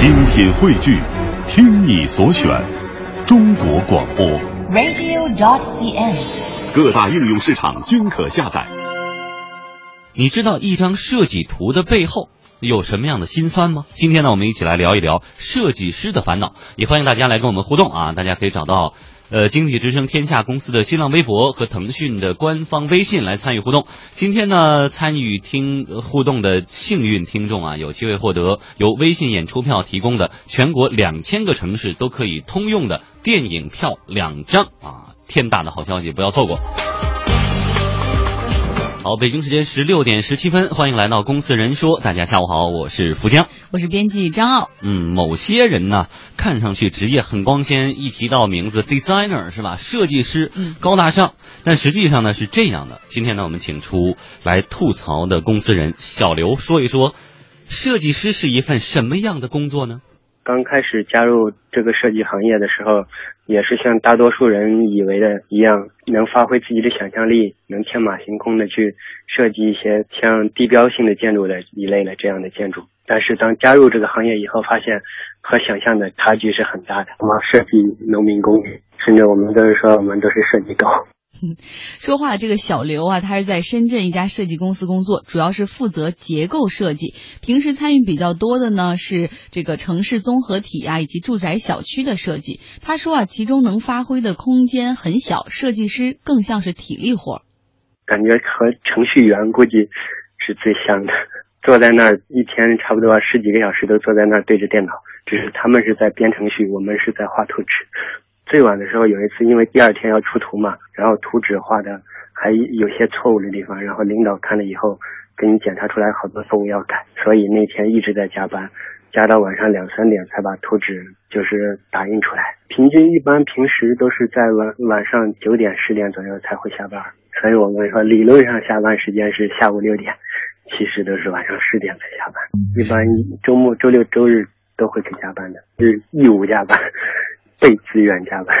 精品汇聚，听你所选，中国广播。radio.cn。各大应用市场均可下载。你知道一张设计图的背后有什么样的辛酸吗？今天呢，我们一起来聊一聊设计师的烦恼，也欢迎大家来跟我们互动啊！大家可以找到呃经济之声天下公司的新浪微博和腾讯的官方微信来参与互动。今天呢，参与听互动的幸运听众啊，有机会获得由微信演出票提供的全国两千个城市都可以通用的电影票两张啊！天大的好消息，不要错过。好，北京时间十六点十七分，欢迎来到《公司人说》，大家下午好，我是福江。我是编辑张傲。嗯，某些人呢，看上去职业很光鲜，一提到名字 designer 是吧？设计师，嗯高大上，但实际上呢是这样的。今天呢，我们请出来吐槽的公司人小刘说一说，设计师是一份什么样的工作呢？刚开始加入这个设计行业的时候，也是像大多数人以为的一样，能发挥自己的想象力，能天马行空的去设计一些像地标性的建筑的一类的这样的建筑。但是当加入这个行业以后，发现和想象的差距是很大的。我们设计农民工，甚至我们都是说我们都是设计狗。说话这个小刘啊，他是在深圳一家设计公司工作，主要是负责结构设计。平时参与比较多的呢是这个城市综合体啊，以及住宅小区的设计。他说啊，其中能发挥的空间很小，设计师更像是体力活。感觉和程序员估计是最像的，坐在那儿一天差不多十几个小时都坐在那儿对着电脑，只是他们是在编程序，我们是在画图纸。最晚的时候有一次，因为第二天要出图嘛，然后图纸画的还有些错误的地方，然后领导看了以后给你检查出来好多错误要改，所以那天一直在加班，加到晚上两三点才把图纸就是打印出来。平均一般平时都是在晚晚上九点十点左右才会下班，所以我们说理论上下班时间是下午六点，其实都是晚上十点才下班。一般周末、周六、周日都会给加班的，是义务加班。被自愿加班，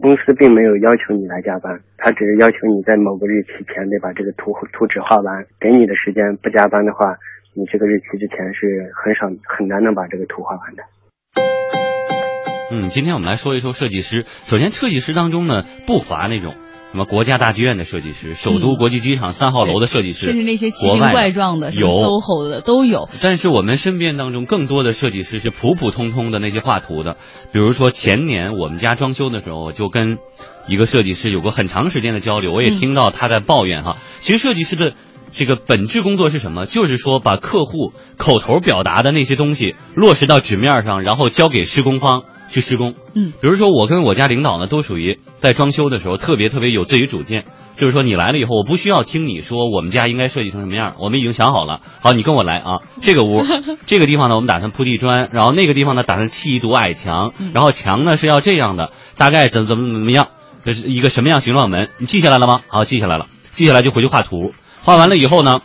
公司并没有要求你来加班，他只是要求你在某个日期前得把这个图图纸画完。给你的时间不加班的话，你这个日期之前是很少很难能把这个图画完的。嗯，今天我们来说一说设计师。首先，设计师当中呢，不乏那种什么国家大剧院的设计师、首都国际机场三号楼的设计师，甚至那些奇形怪状的，有 SOHO 的都有。但是我们身边当中更多的设计师是普普通通的那些画图的，比如说前年我们家装修的时候，我就跟一个设计师有过很长时间的交流，我也嗯听到他在抱怨哈。其实设计师的这个本质工作是什么？就是说把客户口头表达的那些东西落实到纸面上，然后交给施工方去施工。嗯，比如说我跟我家领导呢，都属于在装修的时候特别特别有自己主见。就是说，你来了以后，我不需要听你说我们家应该设计成什么样，我们已经想好了。好，你跟我来啊！这个屋，这个地方呢，我们打算铺地砖，然后那个地方呢，打算砌一堵矮墙，然后墙呢是要这样的，大概怎怎么怎么样，这是一个什么样形状的门？你记下来了吗？好，记下来了，记下来就回去画图。画完了以后呢，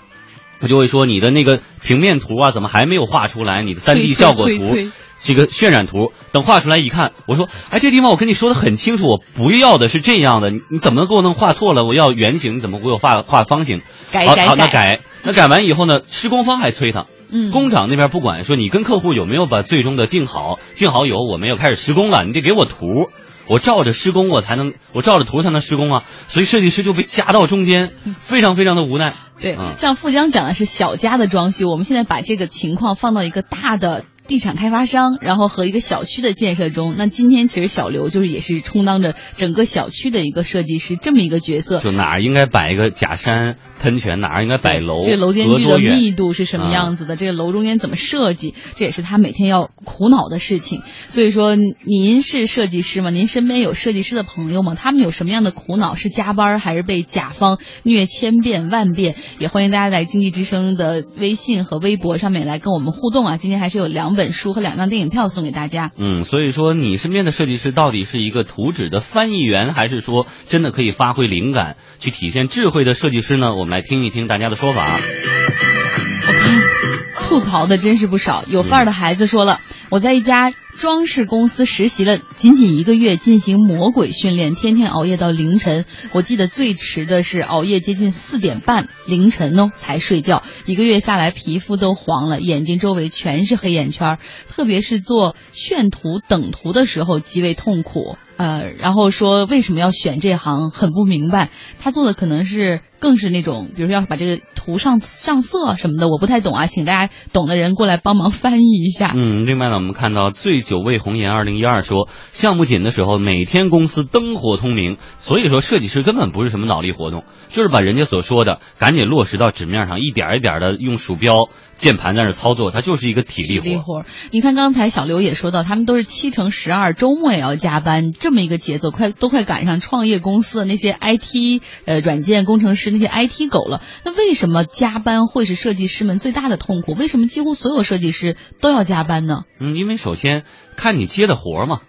他就会说你的那个平面图啊，怎么还没有画出来？你的三 D 效果图这个渲染图，等画出来一看，我说，哎，这地方我跟你说的很清楚，我不要的是这样的，你你怎么能给我弄画错了？我要圆形，你怎么给我画画方形？好，改改好，那改改，那改完以后呢，施工方还催他。嗯，工厂那边不管，说你跟客户有没有把最终的定好，定好以后我们要开始施工了，你得给我图，我照着施工我才能，我照着图才能施工啊，所以设计师就被夹到中间，非常非常的无奈。对，嗯像富江讲的是小家的装修，我们现在把这个情况放到一个大的地产开发商，然后和一个小区的建设中。那今天其实小刘就是也是充当着整个小区的一个设计师这么一个角色。就哪儿应该摆一个假山喷泉，哪儿应该摆楼，这个楼间距的密度是什么样子的？这个楼中间怎么设计？这也是他每天要苦恼的事情。所以说，您是设计师吗？您身边有设计师的朋友吗？他们有什么样的苦恼？是加班还是被甲方虐千遍万遍？也欢迎大家在经济之声的微信和微博上面来跟我们互动啊！今天还是有两本书和两张电影票送给大家。嗯，所以说你身边的设计师到底是一个图纸的翻译员，还是说真的可以发挥灵感、去体现智慧的设计师呢？我们来听一听大家的说法。我 看吐槽的真是不少。有范儿的孩子说了，我在一家装饰公司实习了仅仅一个月，进行魔鬼训练，天天熬夜到凌晨。我记得最迟的是熬夜接近四点半凌晨哦才睡觉。一个月下来，皮肤都黄了，眼睛周围全是黑眼圈，特别是做炫图等图的时候极为痛苦。呃，然后说为什么要选这行，很不明白。他做的可能是更是那种，比如说要把这个图上上色什么的，我不太懂啊，请大家懂的人过来帮忙翻译一下。嗯，另外呢，我们看到最酒未红颜二零一二说，项目紧的时候，每天公司灯火通明，所以说设计师根本不是什么脑力活动，就是把人家所说的赶紧落实到纸面上，一点一点的用鼠标、键盘在那操作，它就是一个体力活。体力活。你看刚才小刘也说到，他们都是七乘十二，周末也要加班。这么一个节奏，快都快赶上创业公司的那些 IT 呃软件工程师那些 IT 狗了。那为什么加班会是设计师们最大的痛苦？为什么几乎所有设计师都要加班呢？嗯，因为首先看你接的活嘛。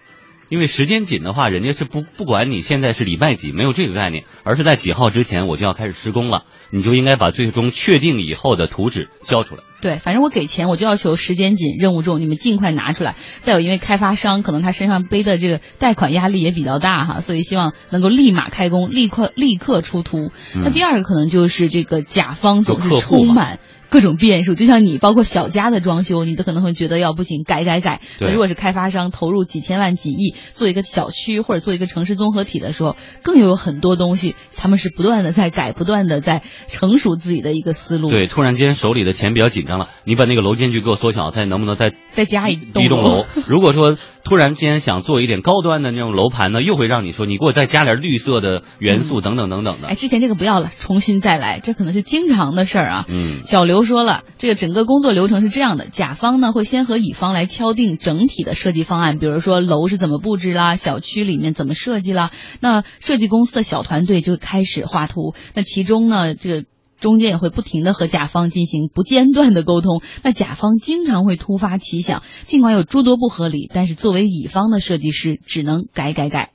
因为时间紧的话，人家是不不管你现在是礼拜几，没有这个概念，而是在几号之前我就要开始施工了，你就应该把最终确定以后的图纸交出来。对，反正我给钱，我就要求时间紧、任务重，你们尽快拿出来。再有，因为开发商可能他身上背的这个贷款压力也比较大哈，所以希望能够立马开工，立刻立刻出图。那第二个可能就是这个甲方总是充满。各种变数，就像你，包括小家的装修，你都可能会觉得要不行，改改改。那如果是开发商投入几千万、几亿做一个小区或者做一个城市综合体的时候，更有很多东西，他们是不断的在改，不断的在成熟自己的一个思路。对，突然间手里的钱比较紧张了，你把那个楼间距给我缩小，再能不能再再加一栋一栋楼？如果说突然间想做一点高端的那种楼盘呢，又会让你说你给我再加点绿色的元素等等等等的。哎，之前这个不要了，重新再来，这可能是经常的事儿啊。嗯，小刘说了，这个整个工作流程是这样的：甲方呢会先和乙方来敲定整体的设计方案，比如说楼是怎么布置啦，小区里面怎么设计啦。那设计公司的小团队就开始画图，那其中呢，这个。中间也会不停的和甲方进行不间断的沟通，那甲方经常会突发奇想，尽管有诸多不合理，但是作为乙方的设计师只能改改改。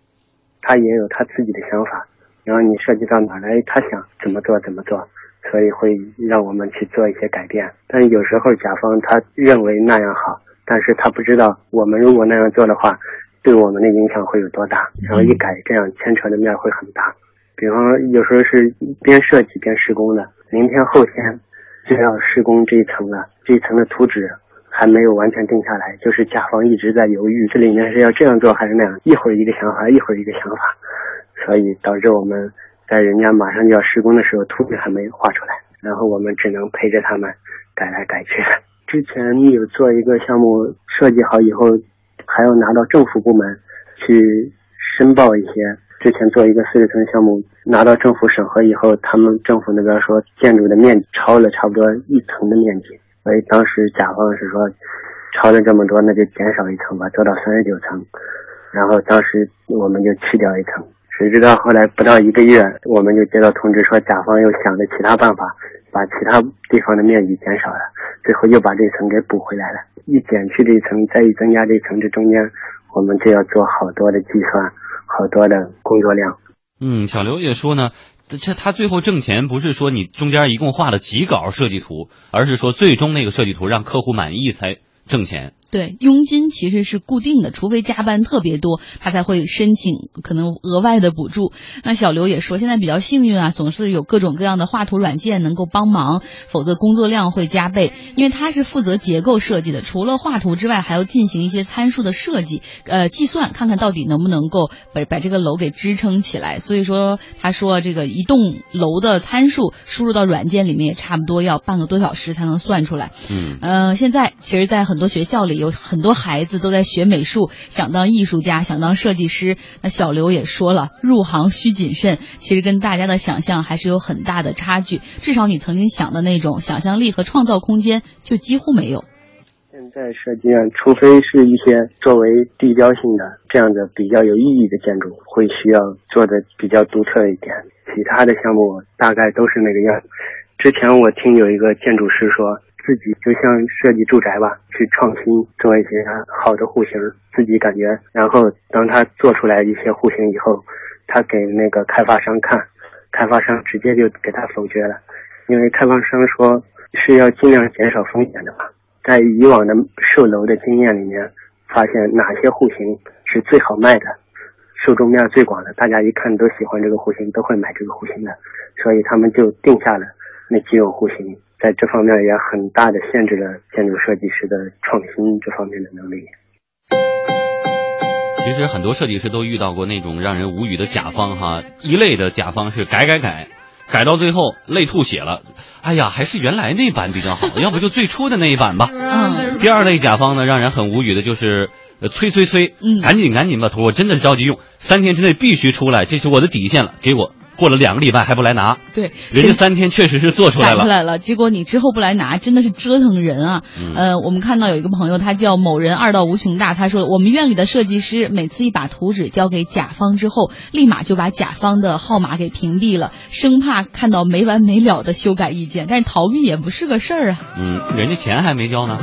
他也有他自己的想法，然后你涉及到哪来，他想怎么做怎么做，所以会让我们去做一些改变。但有时候甲方他认为那样好，但是他不知道我们如果那样做的话，对我们的影响会有多大，然后一改这样牵扯的面会很大。比方有时候是边设计边施工的，明天后天就要施工这一层了，这一层的图纸还没有完全定下来，就是甲方一直在犹豫，这里面是要这样做还是那样，一会儿一个想法，一会儿一个想法，所以导致我们在人家马上就要施工的时候，图纸还没画出来，然后我们只能陪着他们改来改去。之前有做一个项目设计好以后，还要拿到政府部门去申报一些。之前做一个四十层项目，拿到政府审核以后，他们政府那边说建筑的面积超了差不多一层的面积，所以当时甲方是说超了这么多，那就减少一层吧，做到三十九层。然后当时我们就去掉一层，谁知道后来不到一个月，我们就接到通知说甲方又想着其他办法，把其他地方的面积减少了，最后又把这层给补回来了。一减去这一层，再一增加这层，这中间我们就要做好多的计算。好多的工作量。嗯，小刘也说呢，这他最后挣钱不是说你中间一共画了几稿设计图，而是说最终那个设计图让客户满意才挣钱。对，佣金其实是固定的，除非加班特别多，他才会申请可能额外的补助。那小刘也说，现在比较幸运啊，总是有各种各样的画图软件能够帮忙，否则工作量会加倍。因为他是负责结构设计的，除了画图之外，还要进行一些参数的设计，呃，计算看看到底能不能够把把这个楼给支撑起来。所以说，他说这个一栋楼的参数输入到软件里面，也差不多要半个多小时才能算出来。嗯，呃，现在其实，在很多学校里。有很多孩子都在学美术，想当艺术家，想当设计师。那小刘也说了，入行需谨慎。其实跟大家的想象还是有很大的差距，至少你曾经想的那种想象力和创造空间就几乎没有。现在设计院，除非是一些作为地标性的这样的比较有意义的建筑，会需要做的比较独特一点。其他的项目大概都是那个样。之前我听有一个建筑师说。自己就像设计住宅吧，去创新做一些好的户型，自己感觉，然后当他做出来一些户型以后，他给那个开发商看，开发商直接就给他否决了，因为开发商说是要尽量减少风险的嘛，在以往的售楼的经验里面，发现哪些户型是最好卖的，受众面最广的，大家一看都喜欢这个户型，都会买这个户型的，所以他们就定下了那几种户型，在这方面也很大的限制了建筑设计师的创新这方面的能力。其实很多设计师都遇到过那种让人无语的甲方哈，一类的甲方是改改改，改到最后累吐血了，哎呀，还是原来那版比较好，要不就最初的那一版吧。嗯，第二类甲方呢，让人很无语的就是呃催催催，嗯赶紧赶紧吧，图我真的着急用，三天之内必须出来，这是我的底线了。结果过了两个礼拜还不来拿，对，人家三天确实是做出来了。改出来了，结果你之后不来拿，真的是折腾人啊！嗯呃，我们看到有一个朋友，他叫某人二到无穷大，他说我们院里的设计师每次一把图纸交给甲方之后，立马就把甲方的号码给屏蔽了，生怕看到没完没了的修改意见，但是逃避也不是个事儿啊。嗯，人家钱还没交呢。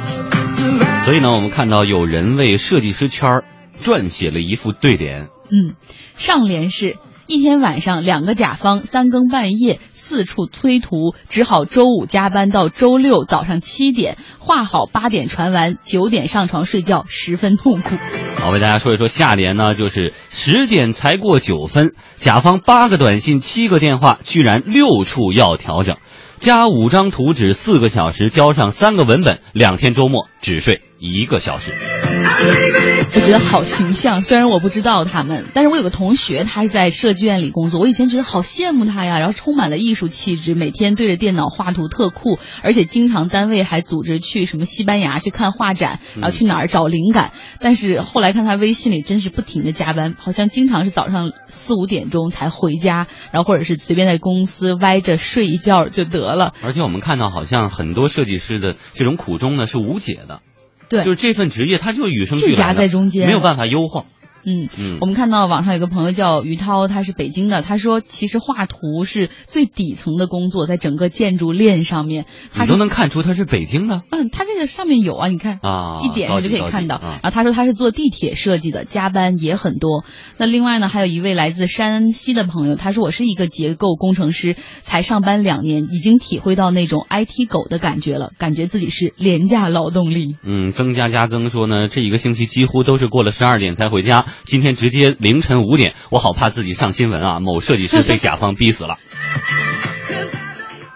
所以呢，我们看到有人为设计师圈儿撰写了一副对联。嗯，上联是一天晚上，两个甲方三更半夜四处催图，只好周五加班到周六早上七点，画好八点传完，九点上床睡觉，十分痛苦。好，为大家说一说下联呢，就是十点才过九分，甲方八个短信七个电话，居然六处要调整，加五张图纸四个小时，交上三个文本，两天周末只睡一个小时。我觉得好形象，虽然我不知道他们，但是我有个同学，他是在设计院里工作，我以前觉得好羡慕他呀，然后充满了艺术气质，每天对着电脑画图特酷，而且经常单位还组织去什么西班牙去看画展，然后去哪儿找灵感。但是后来看他微信里真是不停的加班，好像经常是早上四五点钟才回家，然后或者是随便在公司歪着睡一觉就得了。而且我们看到，好像很多设计师的这种苦衷呢是无解的，对，就是这份职业它就与生俱来夹在中间没有办法优化。嗯嗯我们看到网上有个朋友叫于涛，他是北京的，他说其实画图是最底层的工作，在整个建筑链上面，他你都能看出他是北京的嗯，他这个上面有啊，你看啊一点就可以看到。啊然后他说他是做地铁设计的，加班也很多。那另外呢，还有一位来自山西的朋友，他说我是一个结构工程师，才上班两年，已经体会到那种 IT 狗的感觉了，感觉自己是廉价劳动力。嗯，增加加增说呢，这一个星期几乎都是过了十二点才回家，今天直接凌晨五点，我好怕自己上新闻啊！某设计师被甲方逼死了。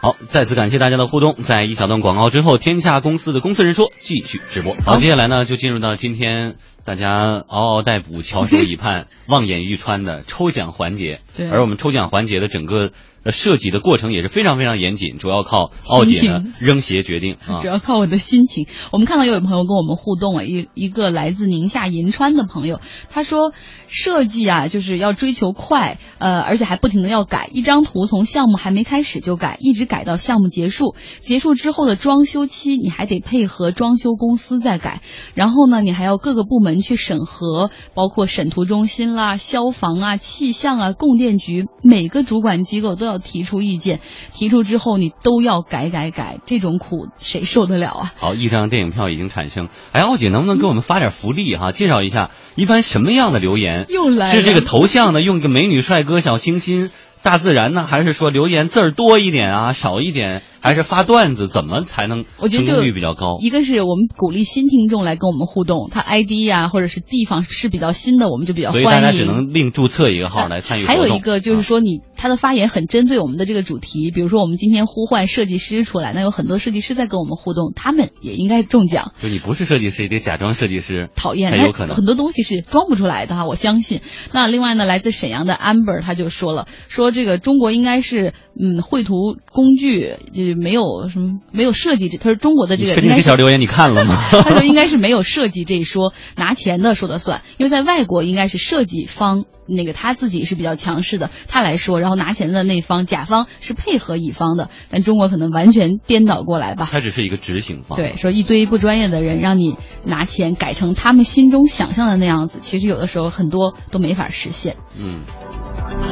好，再次感谢大家的互动。在一小段广告之后，天下公司的公司人说继续直播。好，接下来呢，就进入到今天大家嗷嗷待哺、翘首以盼、望眼欲穿的抽奖环节。对而我们抽奖环节的整个呃设计的过程也是非常非常严谨，主要靠奥姐呢扔鞋决定 啊主。要靠我的心情。我们看到有朋友跟我们互动啊，一一个来自宁夏银川的朋友，他说设计啊就是要追求快，呃，而且还不停的要改，一张图从项目还没开始就改，一直改到项目结束，结束之后的装修期你还得配合装修公司再改，然后呢你还要各个部门去审核，包括审图中心啦、消防啊、气象啊、供电局，每个主管机构都要提出意见，提出之后你都要改改改，这种苦谁受得了啊？好，一张电影票已经产生。哎，奥姐能不能给我们发点福利哈、介绍一下一般什么样的留言？又来了是这个头像呢，用一个美女、帅哥、小清新、大自然呢，还是说留言字儿多一点啊，少一点，还是发段子？怎么才能我觉得就成功率比较高？一个是我们鼓励新听众来跟我们互动，他 ID 呀、或者是地方是比较新的，我们就比较所以欢迎。大家只能另注册一个号来参与。还有一个就是啊说你，他的发言很针对我们的这个主题，比如说我们今天呼唤设计师出来，那有很多设计师在跟我们互动，他们也应该中奖。就你不是设计师，也得假装设计师，讨厌，才有可能很多东西是装不出来的哈，我相信。那另外呢，来自沈阳的 Amber 他就说了，说这个中国应该是嗯绘图工具呃没有什么没有设计这，他说中国的这你确定个应该是这条留言你看了吗？他说应该是没有设计这一说，拿钱的说了算，因为在外国应该是设计方那个他自己是比较强势的，他来说，然后拿钱的那方甲方是配合乙方的，但中国可能完全颠倒过来吧。他只是一个执行方。对，说一堆不专业的人让你拿钱改成他们心中想象的那样子，其实有的时候很多都没法实现。嗯，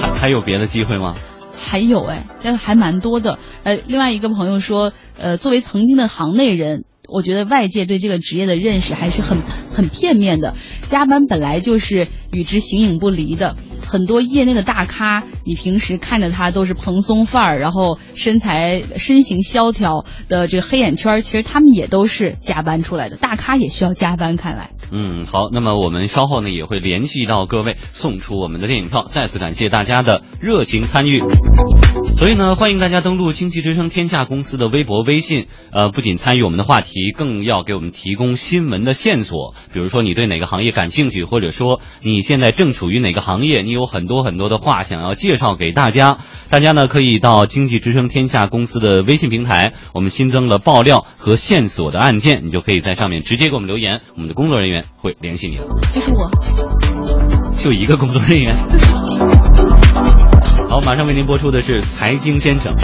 还还有别的机会吗？还有哎，这还蛮多的。呃，另外一个朋友说，呃，作为曾经的行内人，我觉得外界对这个职业的认识还是很很片面的。加班本来就是与之形影不离的，很多业内的大咖，你平时看着他都是蓬松范儿，然后身材身形萧条的这个黑眼圈，其实他们也都是加班出来的。大咖也需要加班，看来。嗯，好，那么我们稍后呢也会联系到各位，送出我们的电影票。再次感谢大家的热情参与。所以呢，欢迎大家登录经济之声天下公司的微博、微信，呃，不仅参与我们的话题，更要给我们提供新闻的线索。比如说你对哪个行业感兴趣，或者说你现在正处于哪个行业，你有很多很多的话想要介绍给大家。大家呢可以到经济之声天下公司的微信平台，我们新增了爆料和线索的案件，你就可以在上面直接给我们留言，我们的工作人员会联系你了。就是我。就一个工作人员。好，马上为您播出的是《财经先生》。